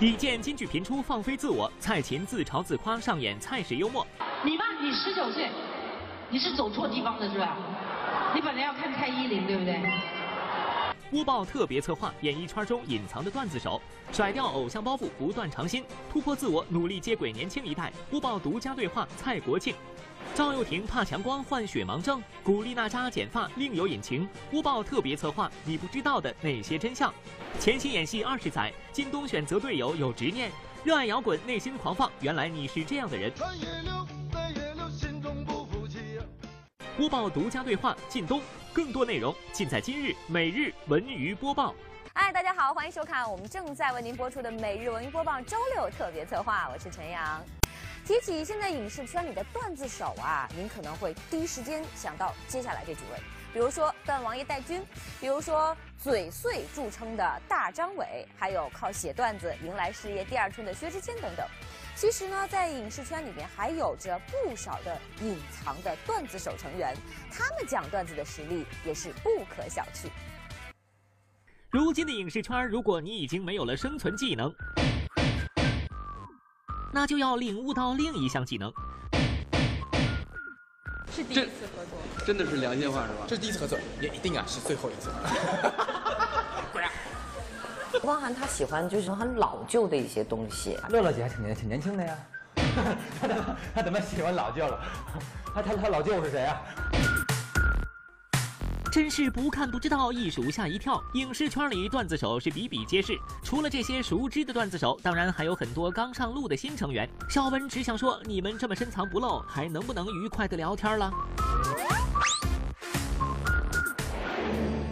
李健金句频出，放飞自我；蔡琴自嘲自夸，上演蔡式幽默。你吧，你十九岁，你是走错地方了是吧？你本来要看蔡依林，对不对？播报特别策划，演艺圈中隐藏的段子手，甩掉偶像包袱，不断尝新，突破自我，努力接轨年轻一代。播报独家对话，蔡国庆。赵又廷怕强光患雪盲症，古力娜扎剪发另有隐情。乌报特别策划，你不知道的那些真相。潜心演戏二十载，靳东选择队友有执念，热爱摇滚，内心狂放。原来你是这样的人。播报独家对话，靳东。更多内容尽在今日每日文娱播报。嗨，大家好，欢迎收看我们正在为您播出的每日文娱播报周六特别策划，我是陈阳。提起现在影视圈里的段子手啊，您可能会第一时间想到接下来这几位，比如说段王爷戴军，比如说嘴碎著称的大张伟，还有靠写段子迎来事业第二春的薛之谦等等。其实呢，在影视圈里面还有着不少的隐藏的段子手成员，他们讲段子的实力也是不可小觑。如今的影视圈，如果你已经没有了生存技能，那就要领悟到另一项技能。是第一次合作，真的是良心话是吧？这是第一次合作，也一定啊是最后一次。汪涵他喜欢就是很老旧的一些东西。乐乐姐还挺年挺年轻的呀，他怎么他怎么喜欢老旧了？他他他老舅是谁啊？真是不看不知道，一数吓一跳。影视圈里段子手是比比皆是，除了这些熟知的段子手，当然还有很多刚上路的新成员。小文只想说，你们这么深藏不露，还能不能愉快的聊天了？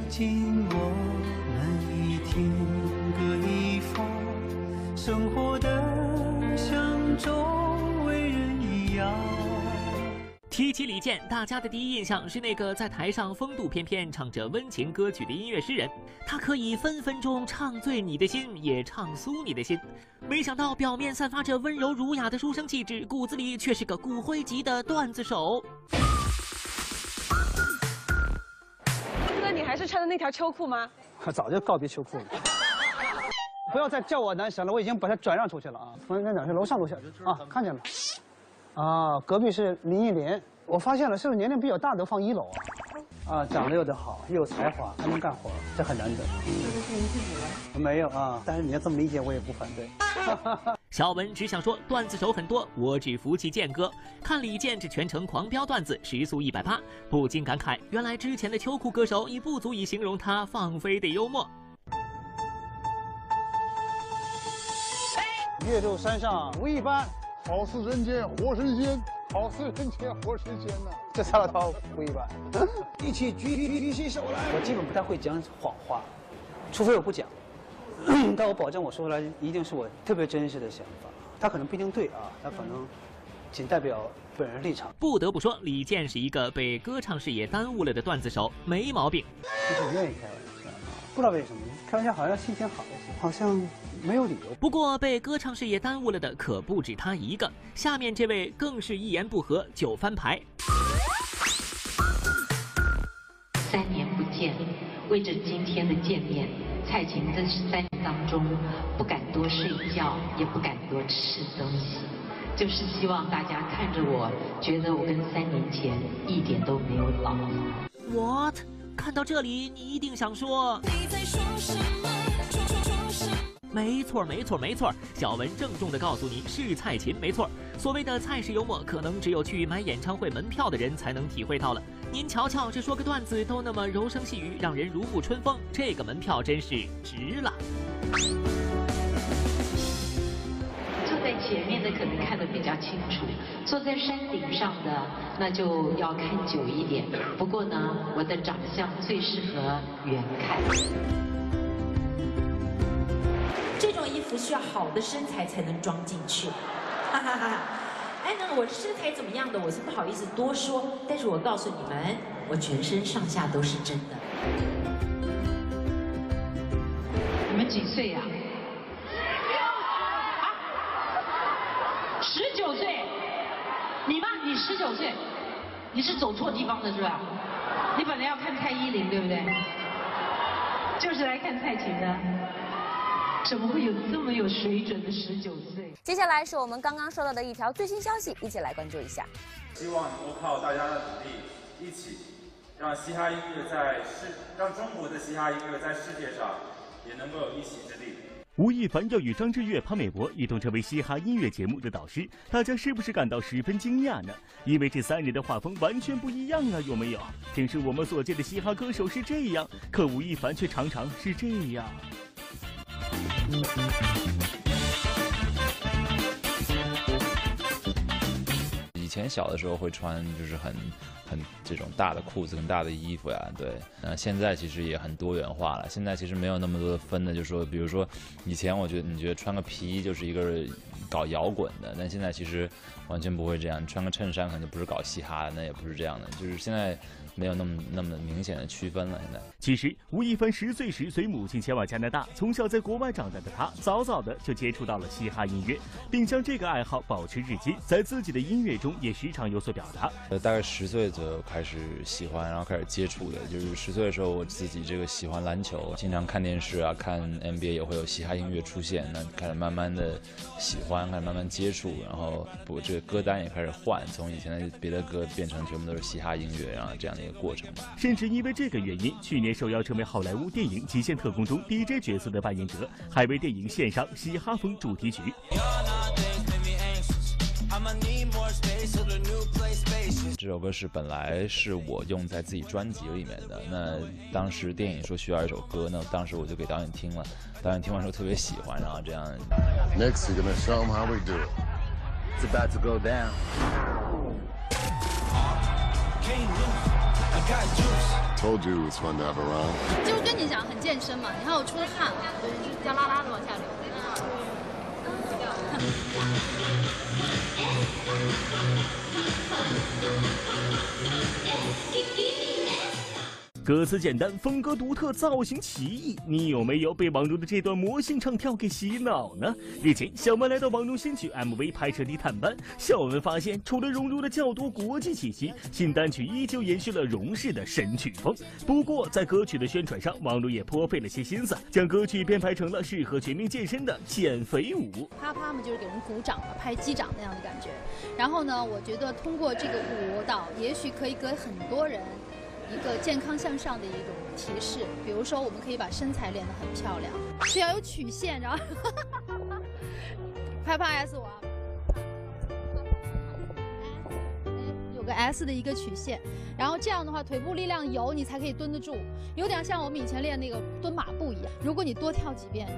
今我们一天。生活的提起李健，大家的第一印象是那个在台上风度翩翩、唱着温情歌曲的音乐诗人。他可以分分钟唱醉你的心，也唱酥你的心。没想到，表面散发着温柔儒雅的书生气质，骨子里却是个骨灰级的段子手。那你还是穿的那条秋裤吗？早就告别秋裤了。不要再叫我男神了，我已经把他转让出去了啊！同仁长是楼上楼下啊，看见了，啊，隔壁是林忆莲，我发现了，是不是年龄比较大的放一楼啊？啊，长得又得好，又有才华，还能干活，这很难得。这是您自己的？没有啊，但是你要这么理解，我也不反对。小文只想说，段子手很多，我只服气健哥。看李健这全程狂飙段子，时速一百八，不禁感慨，原来之前的秋裤歌手已不足以形容他放飞的幽默。岳麓山上无一般，好似人间活神仙，好似人间活神仙呐！这沙老头不一般，一起举举起手来。我基本不太会讲谎话，除非我不讲，但我保证我说出来一定是我特别真实的想法。他可能不一定对啊，他可能仅代表本人立场。不得不说，李健是一个被歌唱事业耽误了的段子手，没毛病。就是愿意开玩笑，不知道为什么，开玩笑好像心情好一些，好像。没有理由。不过被歌唱事业耽误了的可不止他一个，下面这位更是一言不合就翻牌。三年不见，为着今天的见面，蔡琴这三年当中不敢多睡觉，也不敢多吃东西，就是希望大家看着我，觉得我跟三年前一点都没有老。What？看到这里，你一定想说。你在说什么？没错，没错，没错。小文郑重地告诉你，是蔡琴，没错。所谓的蔡式幽默，可能只有去买演唱会门票的人才能体会到了。您瞧瞧，这说个段子都那么柔声细语，让人如沐春风，这个门票真是值了。坐在前面的可能看得比较清楚，坐在山顶上的那就要看久一点。不过呢，我的长相最适合远看。需要好的身材才能装进去，哈哈哈！哎，那我身材怎么样的，我是不好意思多说。但是我告诉你们，我全身上下都是真的。你们几岁呀？十九岁。你吗？你十九岁，你是走错地方了是吧？你本来要看蔡依林对不对？就是来看蔡琴的。怎么会有这么有水准的十九岁？接下来是我们刚刚收到的一条最新消息，一起来关注一下。希望能够靠大家的努力，一起让嘻哈音乐在世，让中国的嘻哈音乐在世界上也能够有一席之地。吴亦凡要与张震岳、潘玮柏一同成为嘻哈音乐节目的导师，大家是不是感到十分惊讶呢？因为这三人的画风完全不一样啊，有没有？平时我们所见的嘻哈歌手是这样，可吴亦凡却常常是这样。以前小的时候会穿就是很很这种大的裤子跟大的衣服呀，对，那，现在其实也很多元化了。现在其实没有那么多的分的，就说，比如说以前我觉得你觉得穿个皮衣就是一个搞摇滚的，但现在其实完全不会这样，穿个衬衫可能就不是搞嘻哈的，那也不是这样的，就是现在。没有那么那么明显的区分了。现在，其实吴亦凡十岁时随母亲前往加拿大，从小在国外长大的他，早早的就接触到了嘻哈音乐，并将这个爱好保持至今，在自己的音乐中也时常有所表达。呃，大概十岁左右开始喜欢，然后开始接触的，就是十岁的时候，我自己这个喜欢篮球，经常看电视啊，看 NBA 也会有嘻哈音乐出现，那开始慢慢的喜欢，开始慢慢接触，然后我这个歌单也开始换，从以前的别的歌变成全部都是嘻哈音乐，然后这样的一个。过程，甚至因为这个原因，去年受邀成为好莱坞电影《极限特工》中 DJ 角色的扮演者，还为电影献上嘻哈风主题曲。这首歌是本来是我用在自己专辑里面的，那当时电影说需要一首歌，那当时我就给导演听了，导演听完之后特别喜欢，然后这样。Next, you're gonna show them how we do it. It's about to go down. 就是跟你讲很健身嘛，你看我出的汗，要拉拉的往下流。歌词简单，风格独特，造型奇异。你有没有被王蓉的这段魔性唱跳给洗脑呢？日前，小曼来到王蓉新曲 MV 拍摄地探班，小文发现，除了融入了较多国际气息，新单曲依旧延续了蓉式的神曲风。不过，在歌曲的宣传上，王蓉也颇费了些心思，将歌曲编排成了适合全民健身的减肥舞。啪啪嘛，就是给人鼓掌嘛，拍击掌那样的感觉。然后呢，我觉得通过这个舞蹈，也许可以给很多人。一个健康向上的一种提示，比如说，我们可以把身材练得很漂亮，是要有曲线，然后 拍拍 S 我，有个 S 的一个曲线，然后这样的话，腿部力量有，你才可以蹲得住，有点像我们以前练那个蹲马步一样。如果你多跳几遍，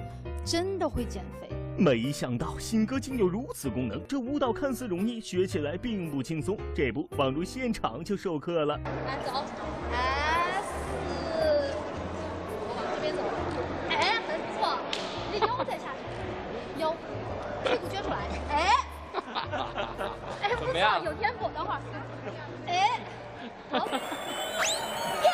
真的会减肥。没想到新歌竟有如此功能，这舞蹈看似容易，学起来并不轻松。这不，宛如现场就授课了。来走，S，往这边走，哎，很不错，你的腰再下去，腰，屁股撅出来，哎，哎，不错，有天赋。等会儿，哎，好。耶，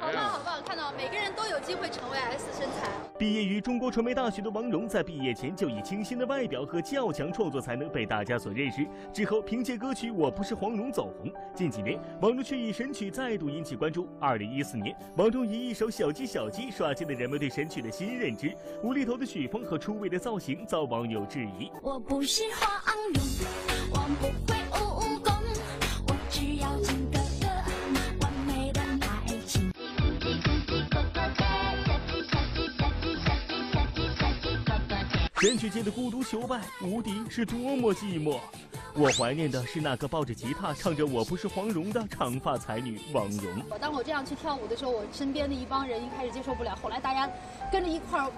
好棒好棒！看到每个人都有机会成为 S 身材。毕业于中国传媒大学的王蓉，在毕业前就以清新的外表和较强创作才能被大家所认识。之后凭借歌曲《我不是黄蓉》走红。近几年，王蓉却以神曲再度引起关注。二零一四年，王蓉以一首《小鸡小鸡》刷新了人们对神曲的新认知。无厘头的曲风和出位的造型遭网友质疑。我不是黄蓉，我不神曲界的孤独求败，无敌是多么寂寞。我怀念的是那个抱着吉他唱着《我不是黄蓉》的长发才女王蓉。当我这样去跳舞的时候，我身边的一帮人一开始接受不了，后来大家跟着一块儿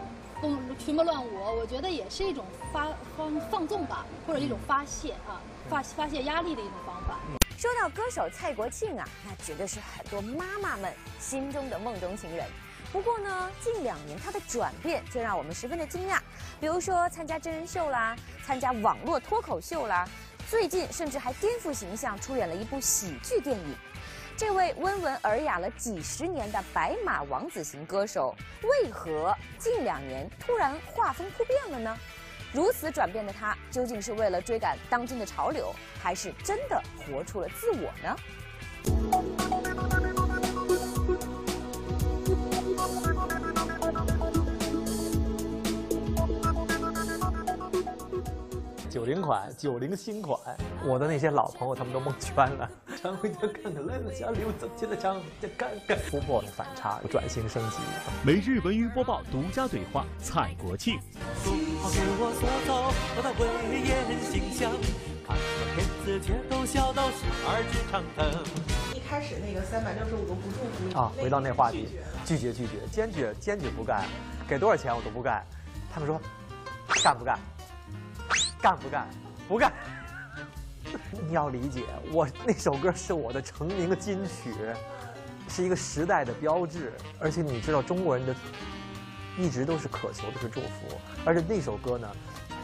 蹦群魔乱舞，我觉得也是一种发放放纵吧，或者一种发泄啊，发发泄压力的一种方法。说到歌手蔡国庆啊，那绝对是很多妈妈们心中的梦中情人。不过呢，近两年他的转变却让我们十分的惊讶。比如说参加真人秀啦，参加网络脱口秀啦，最近甚至还颠覆形象出演了一部喜剧电影。这位温文尔雅了几十年的白马王子型歌手，为何近两年突然画风突变了呢？如此转变的他，究竟是为了追赶当今的潮流，还是真的活出了自我呢？零款、九零新款。我的那些老朋友他们都蒙圈了。常回家看看，来了小礼物，走进了常回家看看。突破反差，转型升级。每日文娱播报独家对话蔡国庆。给我所走，我的威严形象，看了骗子却都笑到十二指肠疼。一开始那个三百六十五个不祝福啊，回到那话题，拒绝拒绝，坚决坚决不干，给多少钱我都不干。他们说，干不干？干不干？不干。你要理解，我那首歌是我的成名金曲，是一个时代的标志。而且你知道，中国人的一直都是渴求的是祝福，而且那首歌呢，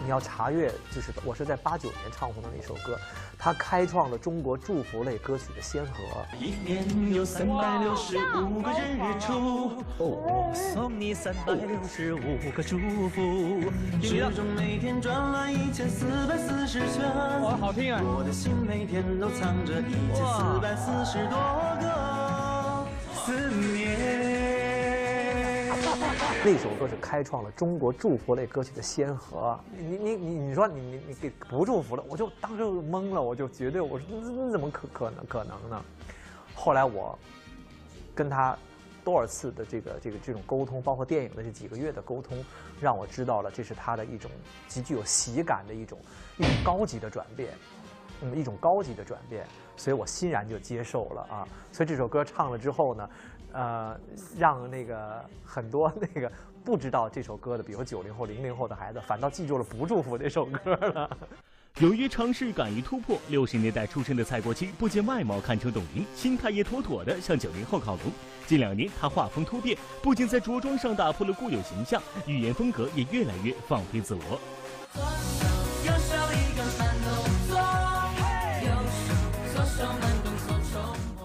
你要查阅，就是我是在八九年唱红的那首歌，它开创了中国祝福类歌曲的先河。一年有三百六十五个日出，我送你三百六十五个祝福。时钟每天转了一千四百四十圈，哇，好听啊！我的心每天都藏着一千四百四十多个思念。那首歌是开创了中国祝福类歌曲的先河。你你你你说你你你给不祝福了，我就当时就懵了，我就绝对我说那怎么可可能可能呢？后来我跟他多少次的这个这个这种沟通，包括电影的这几个月的沟通，让我知道了这是他的一种极具有喜感的一种一种高级的转变，嗯，一种高级的转变，所以我欣然就接受了啊。所以这首歌唱了之后呢。呃，让那个很多那个不知道这首歌的，比如九零后、零零后的孩子，反倒记住了不祝福这首歌了。勇于尝试，敢于突破。六十年代出生的蔡国庆，不仅外貌堪称董卿，心态也妥妥的向九零后靠拢。近两年，他画风突变，不仅在着装上打破了固有形象，语言风格也越来越放飞自我。左手右手一个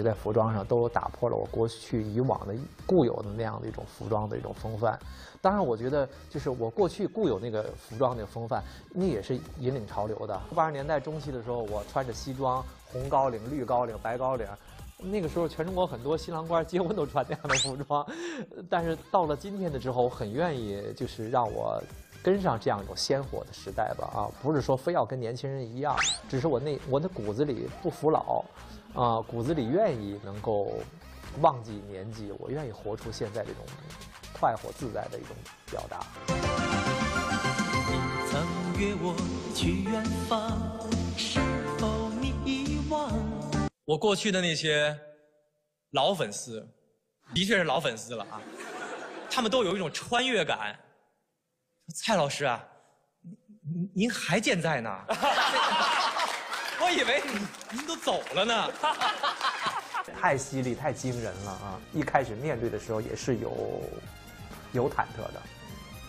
在服装上都打破了我过去以往的固有的那样的一种服装的一种风范。当然，我觉得就是我过去固有那个服装那个风范，那也是引领潮流的。八十年代中期的时候，我穿着西装，红高领、绿高领、白高领，那个时候全中国很多新郎官结婚都穿那样的服装。但是到了今天的之后，我很愿意就是让我跟上这样一种鲜活的时代吧。啊，不是说非要跟年轻人一样，只是我那我的骨子里不服老。啊，骨子里愿意能够忘记年纪，我愿意活出现在这种快活自在的一种表达。曾约我去远方，是否你遗忘？我过去的那些老粉丝，的确是老粉丝了啊，他们都有一种穿越感。蔡老师啊，您您还健在呢。我以为您您都走了呢，太犀利，太惊人了啊！一开始面对的时候也是有有忐忑的，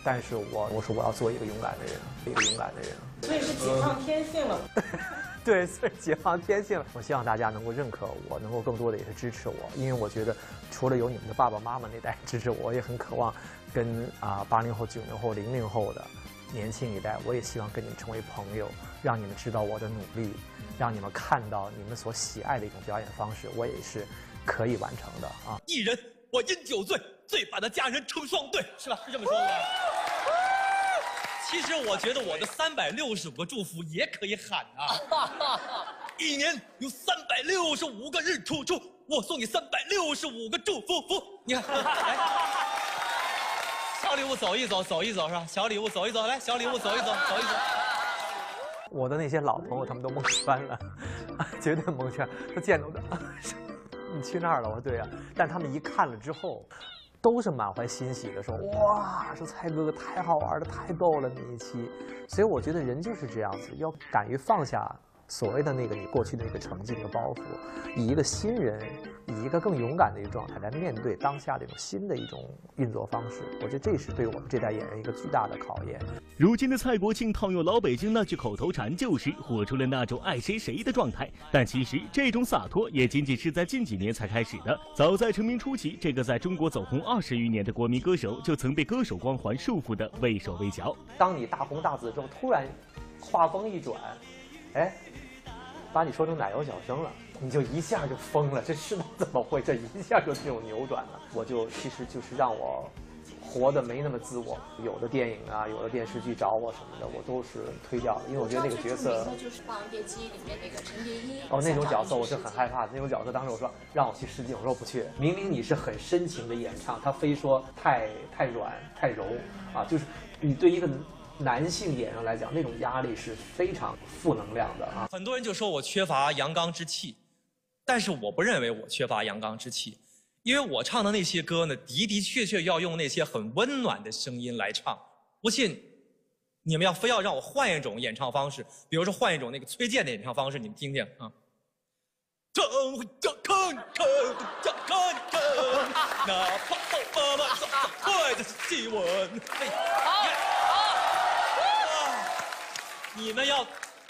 但是我我说我要做一个勇敢的人，一个勇敢的人。所以是解放天性了。对，是解放天性了。我希望大家能够认可我，能够更多的也是支持我，因为我觉得除了有你们的爸爸妈妈那代支持我，我也很渴望跟啊八零后、九零后、零零后的年轻一代，我也希望跟你们成为朋友，让你们知道我的努力。让你们看到你们所喜爱的一种表演方式，我也是可以完成的啊！一人我因酒醉，醉把那家人成双对，是吧？是这么说的。其实我觉得我的三百六十五个祝福也可以喊啊！一年有三百六十五个日出出，我送你三百六十五个祝福福。你看，小礼物走一走，走一走是吧？小礼物走一走，来，小礼物走一走，走一走。我的那些老朋友，他们都蒙圈了，绝对蒙圈。他见到的，你去那儿了？我说对呀。但他们一看了之后，都是满怀欣喜的说：“哇，说蔡哥哥太好玩了，太逗了那一期。”所以我觉得人就是这样子，要敢于放下所谓的那个你过去的那个成绩、那个包袱，以一个新人，以一个更勇敢的一个状态来面对当下这种新的一种运作方式。我觉得这是对我们这代演员一个巨大的考验。如今的蔡国庆套用老北京那句口头禅，就是活出了那种爱谁谁的状态。但其实这种洒脱也仅仅是在近几年才开始的。早在成名初期，这个在中国走红二十余年的国民歌手，就曾被歌手光环束缚的畏手畏脚。当你大红大紫之后，突然话锋一转，哎，把你说成奶油小生了，你就一下就疯了。这是怎么会？这一下就这种扭转了。我就其实就是让我。活得没那么自我。有的电影啊，有的电视剧找我什么的，我都是推掉的，因为我觉得那个角色就是《霸王别姬》里面那个陈蝶衣。哦，那种角色我是很害怕的。那种角色，当时我说让我去试镜，我说我不去。明明你是很深情的演唱，他非说太太软太柔啊，就是你对一个男性演员来讲，那种压力是非常负能量的啊。很多人就说我缺乏阳刚之气，但是我不认为我缺乏阳刚之气，因为我唱的那些歌呢，的的确确要用那些很温暖的声音来唱。不信，你们要非要让我换一种演唱方式，比如说换一种那个崔健的演唱方式，你们听听啊。唱呀看看呀看看，哪怕后妈妈早快的细吻。你们要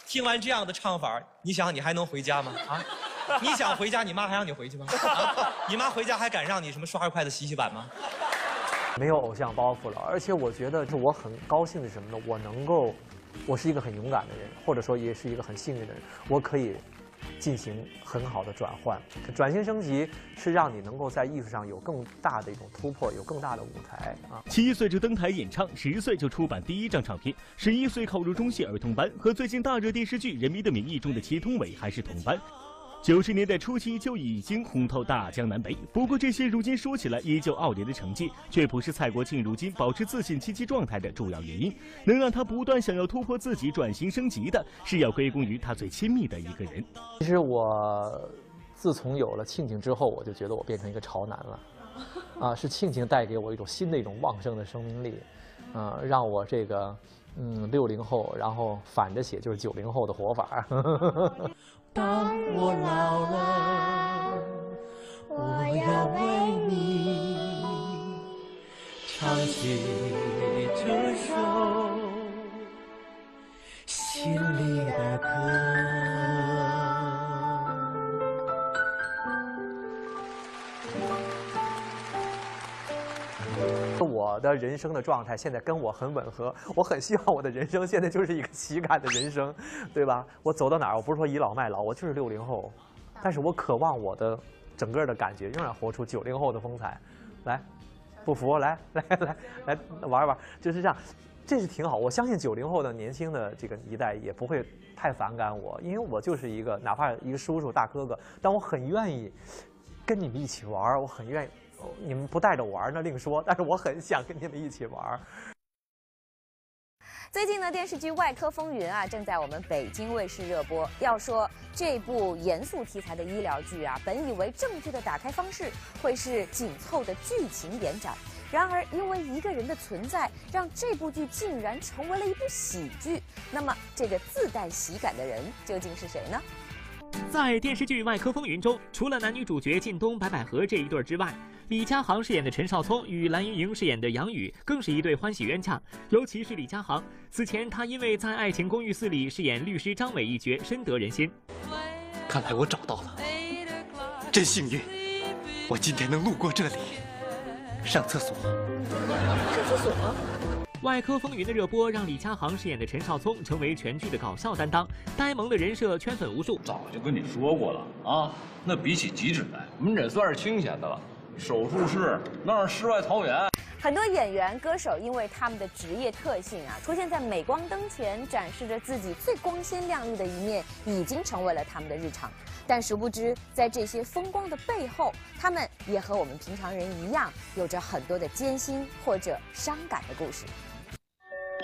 听完这样的唱法，你想你还能回家吗？啊？你想回家，你妈还让你回去吗？啊？你妈回家还敢让你什么刷一筷子洗洗碗吗？没有偶像包袱了，而且我觉得是我很高兴的是什么呢？我能够，我是一个很勇敢的人，或者说也是一个很幸运的人，我可以进行很好的转换。转型升级是让你能够在艺术上有更大的一种突破，有更大的舞台啊。七岁就登台演唱，十岁就出版第一张唱片，十一岁考入中戏儿童班，和最近大热电视剧《人民的名义》中的祁同伟还是同班。九十年代初期就已经红透大江南北，不过这些如今说起来依旧傲人的成绩，却不是蔡国庆如今保持自信积极状态的主要原因。能让他不断想要突破自己、转型升级的，是要归功于他最亲密的一个人。其实我自从有了庆庆之后，我就觉得我变成一个潮男了，啊，是庆庆带给我一种新的一种旺盛的生命力，啊，让我这个嗯六零后，然后反着写就是九零后的活法。当我老了，我要为你唱起。我的人生的状态现在跟我很吻合，我很希望我的人生现在就是一个喜感的人生，对吧？我走到哪儿，我不是说倚老卖老，我就是六零后，但是我渴望我的整个的感觉仍然活出九零后的风采。来，不服来 来来来玩一玩，就是这样，这是挺好。我相信九零后的年轻的这个一代也不会太反感我，因为我就是一个哪怕一个叔叔大哥哥，但我很愿意跟你们一起玩，我很愿意。你们不带着玩那另说，但是我很想跟你们一起玩。最近呢，电视剧《外科风云》啊，正在我们北京卫视热播。要说这部严肃题材的医疗剧啊，本以为正剧的打开方式会是紧凑的剧情延展，然而因为一个人的存在，让这部剧竟然成为了一部喜剧。那么，这个自带喜感的人究竟是谁呢？在电视剧《外科风云》中，除了男女主角靳东、白百合这一对之外，李佳航饰演的陈少聪与蓝盈莹饰演的杨宇更是一对欢喜冤家。尤其是李佳航，此前他因为在《爱情公寓四》里饰演律师张伟一角，深得人心。看来我找到了，真幸运，我今天能路过这里，上厕所。上厕所。外科风云的热播让李佳航饰演的陈少聪成为全剧的搞笑担当，呆萌的人设圈粉无数。早就跟你说过了啊，那比起急诊，来，门诊算是清闲的了。手术室那是世外桃源。很多演员、歌手因为他们的职业特性啊，出现在镁光灯前，展示着自己最光鲜亮丽的一面，已经成为了他们的日常。但殊不知，在这些风光的背后，他们也和我们平常人一样，有着很多的艰辛或者伤感的故事。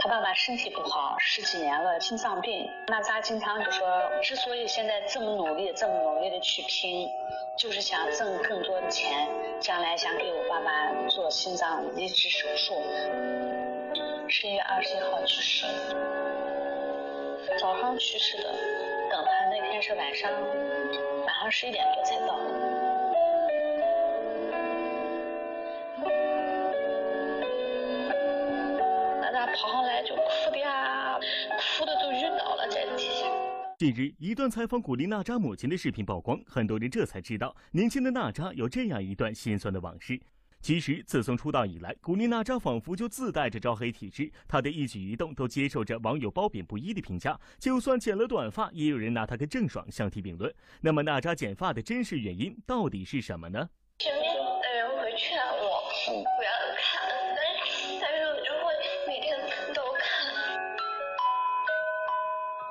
爸爸身体不好，十几年了，心脏病。那咱经常就说，之所以现在这么努力，这么努力的去拼，就是想挣更多的钱，将来想给我爸爸做心脏移植手术。十一月二十一号去世，早上去世的，等他那天是晚上，晚上十一点多才到。跑上来就哭的呀，哭的都晕倒了在地下。近日，一段采访古力娜扎母亲的视频曝光，很多人这才知道，年轻的娜扎有这样一段心酸的往事。其实，自从出道以来，古力娜扎仿佛就自带着招黑体质，她的一举一动都接受着网友褒贬不一的评价。就算剪了短发，也有人拿她跟郑爽相提并论。那么，娜扎剪发的真实原因到底是什么呢？前面的人回劝我，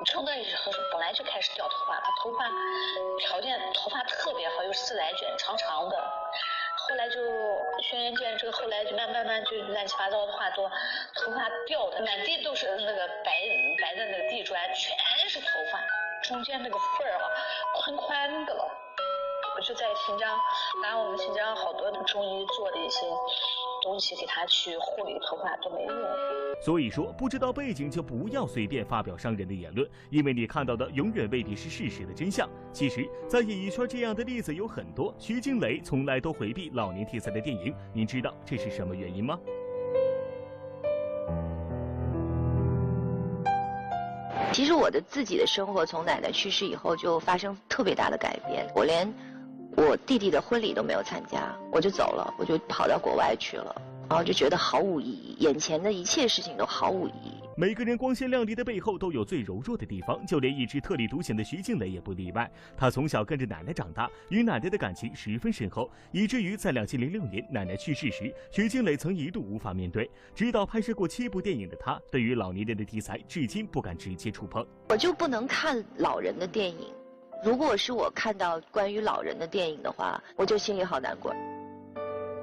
生的时候本来就开始掉头发了，头发条件头发特别好，又是自来卷，长长的。后来就轩辕剑这个，后来就慢慢慢就乱七八糟的话多，头发掉的满地都是那个白白的那个地砖，全是头发，中间那个缝儿啊，宽宽的了。我就在新疆拿我们新疆好多中医做的一些东西给他去护理头发都没用。所以说，不知道背景就不要随便发表伤人的言论，因为你看到的永远未必是事实的真相。其实，在演艺圈这样的例子有很多。徐静蕾从来都回避老年题材的电影，您知道这是什么原因吗？其实我的自己的生活从奶奶去世以后就发生特别大的改变，我连我弟弟的婚礼都没有参加，我就走了，我就跑到国外去了，然后就觉得毫无意义，眼前的一切事情都毫无意义。每个人光鲜亮丽的背后都有最柔弱的地方，就连一直特立独行的徐静蕾也不例外。她从小跟着奶奶长大，与奶奶的感情十分深厚，以至于在两千零六年奶奶去世时，徐静蕾曾一度无法面对。直到拍摄过七部电影的她，对于老年人的题材至今不敢直接触碰。我就不能看老人的电影，如果是我看到关于老人的电影的话，我就心里好难过。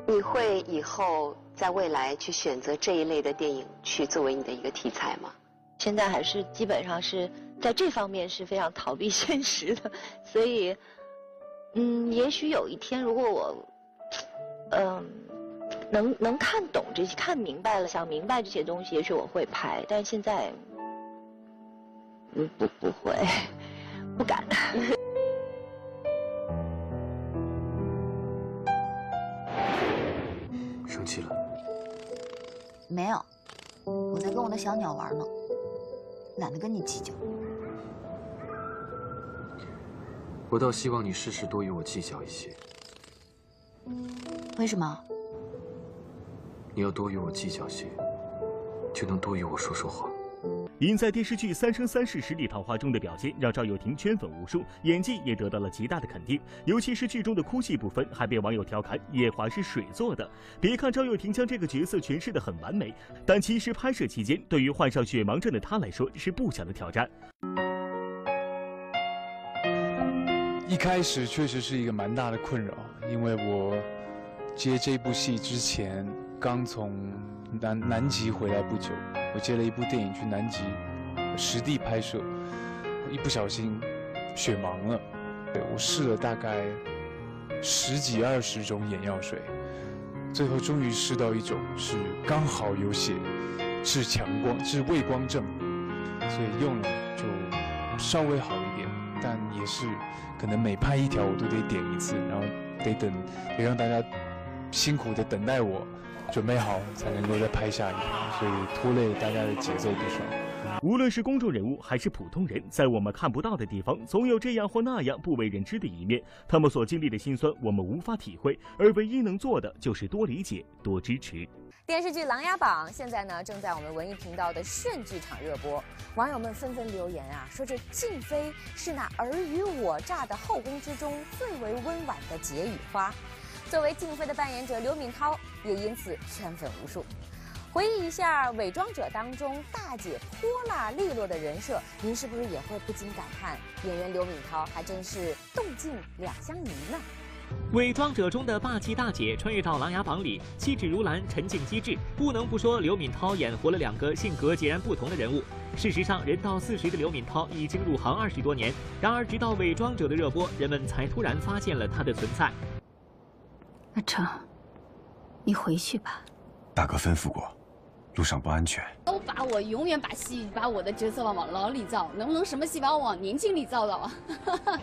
你会以后在未来去选择这一类的电影去作为你的一个题材吗？现在还是基本上是在这方面是非常逃避现实的，所以，嗯，也许有一天如果我，嗯，能能看懂这些、看明白了、想明白这些东西，也许我会拍，但是现在，嗯，不不会，不敢。生气了？没有，我在跟我的小鸟玩呢，懒得跟你计较。我倒希望你事事多与我计较一些。为什么？你要多与我计较些，就能多与我说说话。因在电视剧《三生三世十里桃花》中的表现，让赵又廷圈粉无数，演技也得到了极大的肯定。尤其是剧中的哭戏部分，还被网友调侃夜华是水做的。别看赵又廷将这个角色诠释的很完美，但其实拍摄期间，对于患上血盲症的他来说是不小的挑战。一开始确实是一个蛮大的困扰，因为我接这部戏之前刚从南南极回来不久，我接了一部电影去南极实地拍摄，一不小心血盲了。我试了大概十几二十种眼药水，最后终于试到一种是刚好有血治强光、治畏光症，所以用了就稍微好一点，但也是可能每拍一条我都得点一次，然后得等，得让大家辛苦的等待我准备好才能够再拍下一条，所以拖累大家的节奏不少。无论是公众人物还是普通人，在我们看不到的地方，总有这样或那样不为人知的一面。他们所经历的辛酸，我们无法体会，而唯一能做的就是多理解、多支持。电视剧《琅琊榜》现在呢正在我们文艺频道的炫剧场热播，网友们纷纷留言啊，说这静妃是那尔虞我诈的后宫之中最为温婉的解语花。作为静妃的扮演者刘敏涛也因此圈粉无数。回忆一下《伪装者》当中大姐泼辣利落的人设，您是不是也会不禁感叹，演员刘敏涛还真是动静两相宜呢？《伪装者》中的霸气大姐穿越到《琅琊榜》里，气质如兰，沉静机智。不能不说刘敏涛演活了两个性格截然不同的人物。事实上，人到四十的刘敏涛已经入行二十多年。然而，直到《伪装者》的热播，人们才突然发现了她的存在。阿成，你回去吧。大哥吩咐过，路上不安全。都把我永远把戏把我的角色往往老里造，能不能什么戏把我往年轻里造造啊？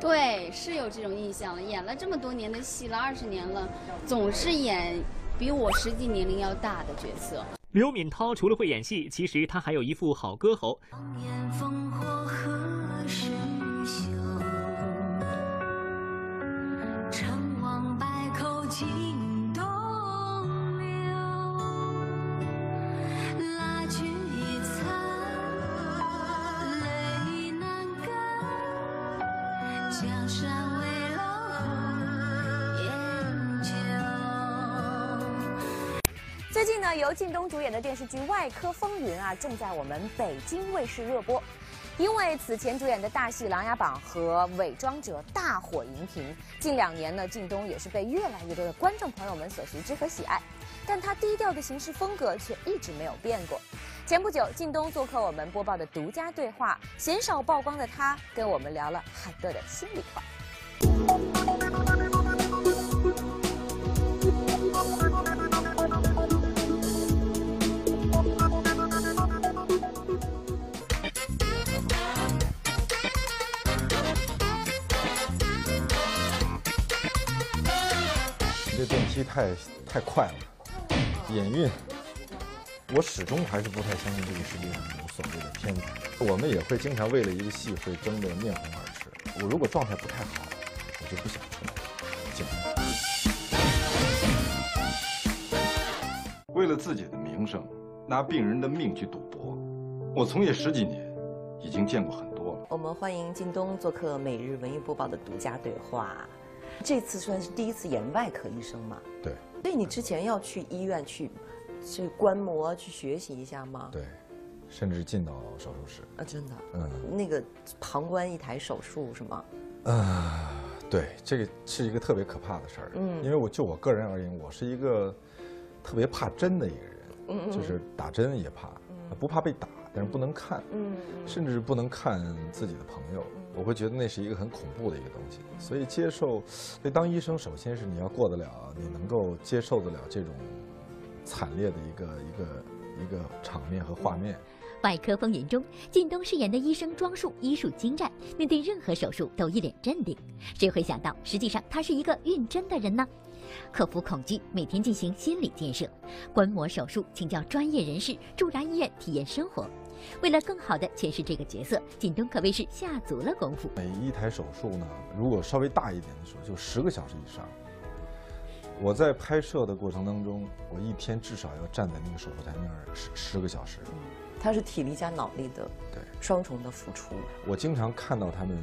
对，是有这种印象了。演了这么多年的戏了，二十年了，总是演比我实际年龄要大的角色。刘敏涛除了会演戏，其实他还有一副好歌喉。烽火靳东主演的电视剧《外科风云》啊，正在我们北京卫视热播。因为此前主演的大戏《琅琊榜》和《伪装者》大火荧屏，近两年呢，靳东也是被越来越多的观众朋友们所熟知和喜爱。但他低调的行事风格却一直没有变过。前不久，靳东做客我们播报的独家对话，鲜少曝光的他跟我们聊了很多的心里话。这电梯太太快了，眼晕。我始终还是不太相信这个世界上有所谓的天才。我们也会经常为了一个戏会争得面红耳赤。我如果状态不太好，我就不想出来见为了自己的名声，拿病人的命去赌博，我从业十几年，已经见过很多了。我们欢迎靳东做客每日文艺播报的独家对话。这次算是第一次演外科医生嘛？对。所以你之前要去医院去，去观摩去学习一下吗？对，甚至进到手术室。啊，真的。嗯，那个旁观一台手术是吗？啊，对，这个是一个特别可怕的事儿。嗯因为我就我个人而言，我是一个特别怕针的一个人，嗯嗯就是打针也怕，不怕被打，但是不能看，嗯甚至不能看自己的朋友，我会觉得那是一个很恐怖的一个东西。所以接受，所以当医生，首先是你要过得了，你能够接受得了这种惨烈的一个一个一个场面和画面。外科风云中，靳东饰演的医生装束医术精湛，面对任何手术都一脸镇定。谁会想到，实际上他是一个运针的人呢？克服恐惧，每天进行心理建设，观摩手术，请教专业人士，驻扎医院体验生活。为了更好地诠释这个角色，靳东可谓是下足了功夫。每一台手术呢，如果稍微大一点的手术，就十个小时以上。我在拍摄的过程当中，我一天至少要站在那个手术台那儿十十个小时。他是体力加脑力的对双重的付出。我经常看到他们，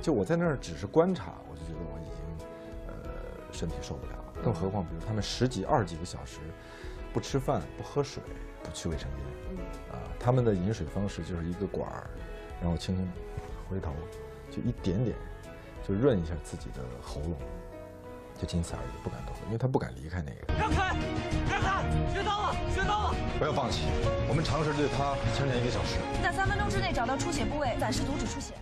就我在那儿只是观察，我就觉得我已经呃身体受不了了。更何况，比如他们十几、二十几个小时不吃饭、不喝水、不去卫生间，啊，他们的饮水方式就是一个管儿，然后轻轻回头，就一点点，就润一下自己的喉咙，就仅此而已，不敢多喝，因为他不敢离开那个。让开！让开！学到了，学到了！不要放弃，我们尝试对他牵连一个小时。在三分钟之内找到出血部位，暂时阻止出血。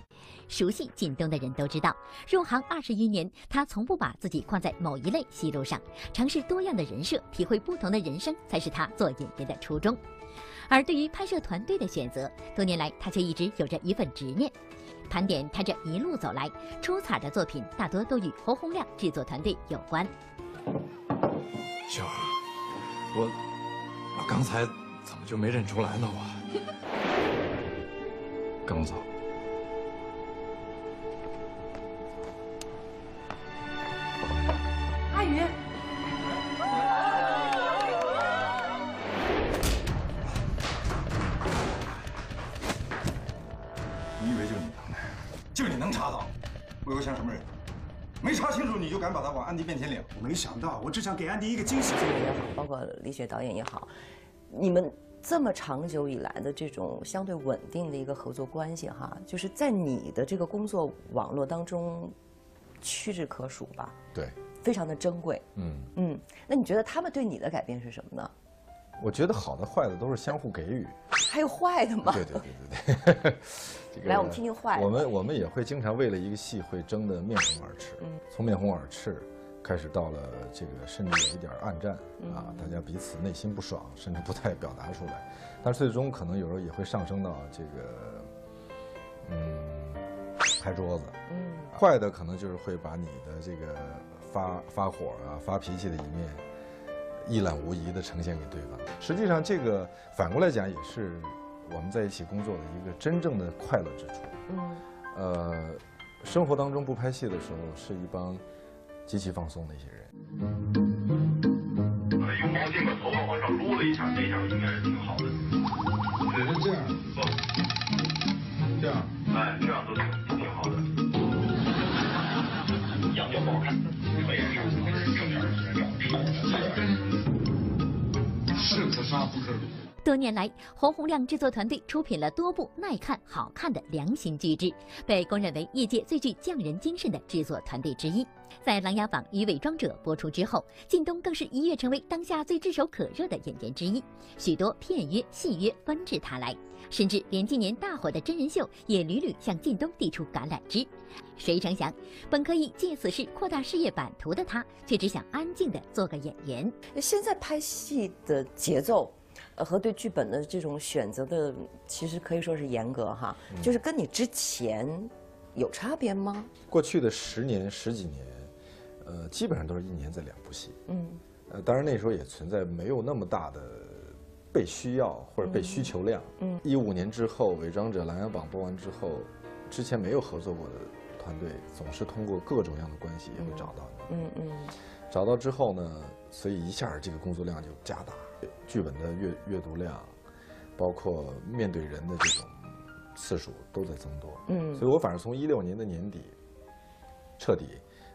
熟悉靳东的人都知道，入行二十余年，他从不把自己框在某一类戏路上，尝试多样的人设，体会不同的人生，才是他做演员的初衷。而对于拍摄团队的选择，多年来他却一直有着一份执念。盘点他这一路走来，出彩的作品大多都与侯洪亮制作团队有关。秀儿，我我刚才怎么就没认出来呢？我跟我走。我没想到，我只想给安迪一个惊喜。这个也好，包括李雪导演也好，你们这么长久以来的这种相对稳定的一个合作关系哈，就是在你的这个工作网络当中屈指可数吧，对，非常的珍贵。嗯，嗯，那你觉得他们对你的改变是什么呢？我觉得好的坏的都是相互给予。还有坏的吗？对对对对对。这个来我们听听坏的我们我们也会经常为了一个戏会争得面红耳赤，嗯从面红耳赤开始到了这个甚至有一点暗战嗯啊，大家彼此内心不爽，甚至不太表达出来，但是最终可能有时候也会上升到这个嗯拍桌子。嗯，坏的可能就是会把你的这个发发火啊、发脾气的一面一览无遗地呈现给对方。实际上，这个反过来讲，也是我们在一起工作的一个真正的快乐之处。嗯，呃，生活当中不拍戏的时候，是一帮极其放松的一些人。用毛巾把头发往上撸了一下，这下应该是挺好的。对，那这样，不，这样，哎，这样都挺挺好的。羊角不好看，没人上，正面正面照，那不可比。多年来，洪洪亮制作团队出品了多部耐看、好看的良心巨制，被公认为业界最具匠人精神的制作团队之一。在《琅琊榜》与《伪装者》播出之后，靳东更是一跃成为当下最炙手可热的演员之一，许多片约、戏约纷至沓来，甚至连今年大火的真人秀也屡屡向靳东递出橄榄枝。谁成想，本可以借此事扩大事业版图的他，却只想安静地做个演员。现在拍戏的节奏。呃，和对剧本的这种选择的，其实可以说是严格哈，就是跟你之前有差别吗？过去的十年十几年，呃，基本上都是一年在两部戏。嗯，呃，当然那时候也存在没有那么大的被需要或者被需求量。嗯，一五年之后，《伪装者》《琅琊榜》播完之后，之前没有合作过的团队，总是通过各种各样的关系也会找到你。嗯嗯，找到之后呢，所以一下这个工作量就加大。剧本的阅阅读量，包括面对人的这种次数都在增多。嗯，所以我反而从一六年的年底，彻底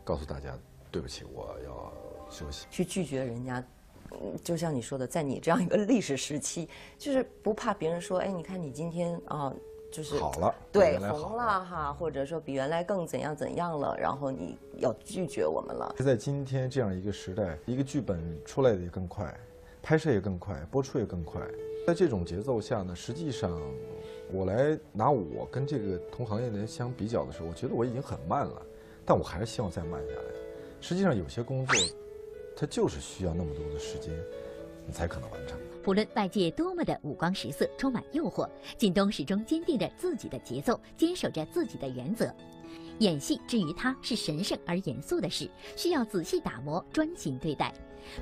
告诉大家，对不起，我要休息。去拒绝人家，嗯，就像你说的，在你这样一个历史时期，就是不怕别人说，哎，你看你今天啊。就是好了，对，红了哈，或者说比原来更怎样怎样了，然后你要拒绝我们了。在今天这样一个时代，一个剧本出来的也更快，拍摄也更快，播出也更快。在这种节奏下呢，实际上，我来拿我跟这个同行业的人相比较的时候，我觉得我已经很慢了，但我还是希望再慢下来。实际上，有些工作，它就是需要那么多的时间，你才可能完成。不论外界多么的五光十色，充满诱惑，靳东始终坚定着自己的节奏，坚守着自己的原则。演戏之于他是神圣而严肃的事，需要仔细打磨，专心对待。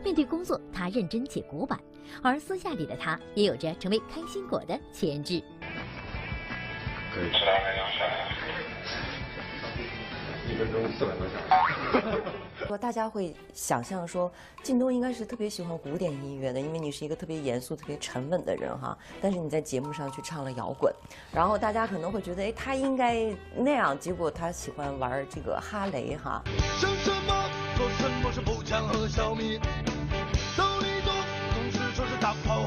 面对工作，他认真且古板，而私下里的他也有着成为开心果的潜质。一分钟四百多下。说大家会想象说，靳东应该是特别喜欢古典音乐的，因为你是一个特别严肃、特别沉稳的人哈。但是你在节目上去唱了摇滚，然后大家可能会觉得，哎，他应该那样。结果他喜欢玩这个哈雷哈。想什么？说什么是步枪和小米？手里总是说是大炮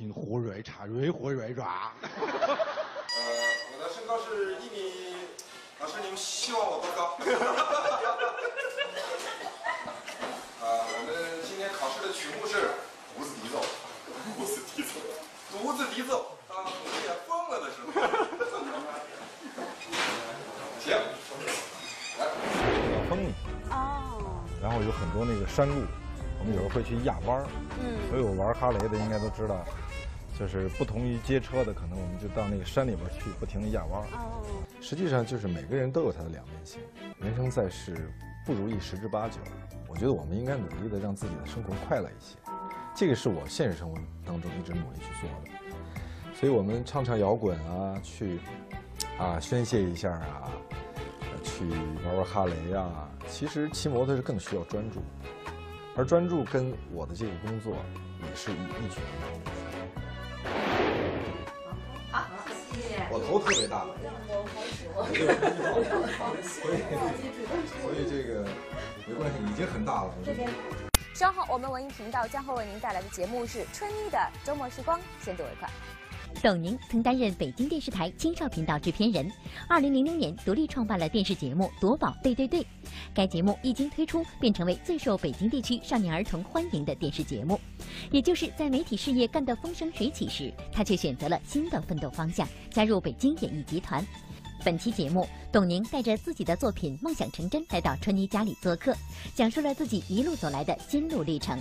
大瑞听，火瑞茶，瑞火瑞抓。身高是一米，老师，你们希望我多高？啊，我们今天考试的曲目是独自笛奏，独自笛奏，独自笛奏，当红叶疯了的时候。行，来，小风里。哦。然后有很多那个山路，我们有时候会去压弯儿。嗯。所有玩哈雷的应该都知道。就是不同于街车的，可能我们就到那个山里边去，不停的压弯。哦。实际上就是每个人都有他的两面性。人生在世，不如意十之八九。我觉得我们应该努力的让自己的生活快乐一些。这个是我现实生活当中一直努力去做的。所以我们唱唱摇滚啊，去啊宣泄一下啊，去玩玩哈雷啊。其实骑摩托是更需要专注，而专注跟我的这个工作也是异异曲同工。我头特别大，所以所以这个没关系，已经很大了。这边，稍后我们文艺频道将会为您带来的节目是春妮的周末时光，先睹为快。董宁曾担任北京电视台青少频道制片人，二零零零年独立创办了电视节目《夺宝对对对》，该节目一经推出便成为最受北京地区少年儿童欢迎的电视节目。也就是在媒体事业干得风生水起时，他却选择了新的奋斗方向，加入北京演艺集团。本期节目，董宁带着自己的作品《梦想成真》来到春妮家里做客，讲述了自己一路走来的心路历程。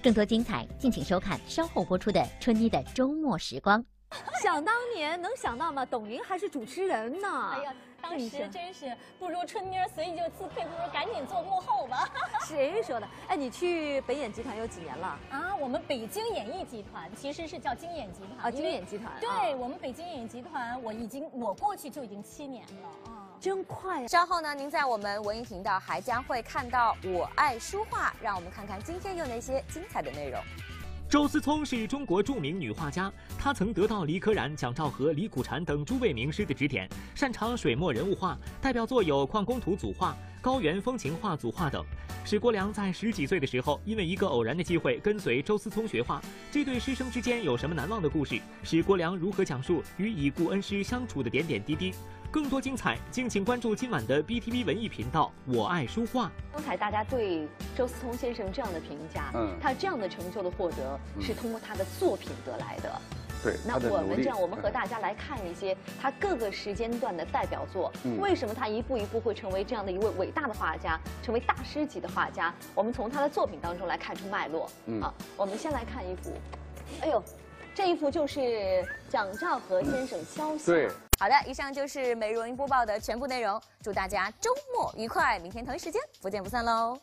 更多精彩，敬请收看稍后播出的春妮的周末时光。想当年，能想到吗？董宁还是主持人呢。哎呀，当时真是不如春妮儿随意就自愧，不如赶紧做幕后吧。谁说的？哎，你去北演集团有几年了？啊，我们北京演艺集团其实是叫京演集团啊，京演集团。对我们北京演艺集团，我已经我过去就已经七年了啊，真快。稍后呢，您在我们文艺频道还将会看到我爱书画，让我们看看今天有哪些精彩的内容。周思聪是中国著名女画家，她曾得到李可染、蒋兆和、李苦禅等诸位名师的指点，擅长水墨人物画，代表作有《矿工图组画》《高原风情画组画》等。史国良在十几岁的时候，因为一个偶然的机会跟随周思聪学画。这对师生之间有什么难忘的故事？史国良如何讲述与已故恩师相处的点点滴滴？更多精彩，敬请关注今晚的 BTV 文艺频道。我爱书画。刚才大家对周思聪先生这样的评价，嗯他这样的成就的获得嗯是通过他的作品得来的。对，那我们这样，我们和大家来看一些他各个时间段的代表作。嗯为什么他一步一步会成为这样的一位伟大的画家，成为大师级的画家？我们从他的作品当中来看出脉络。嗯啊，我们先来看一幅，哎呦，这一幅就是蒋兆和先生肖像。对。好的，以上就是每日文娱播报的全部内容，祝大家周末愉快，明天同一时间不见不散喽。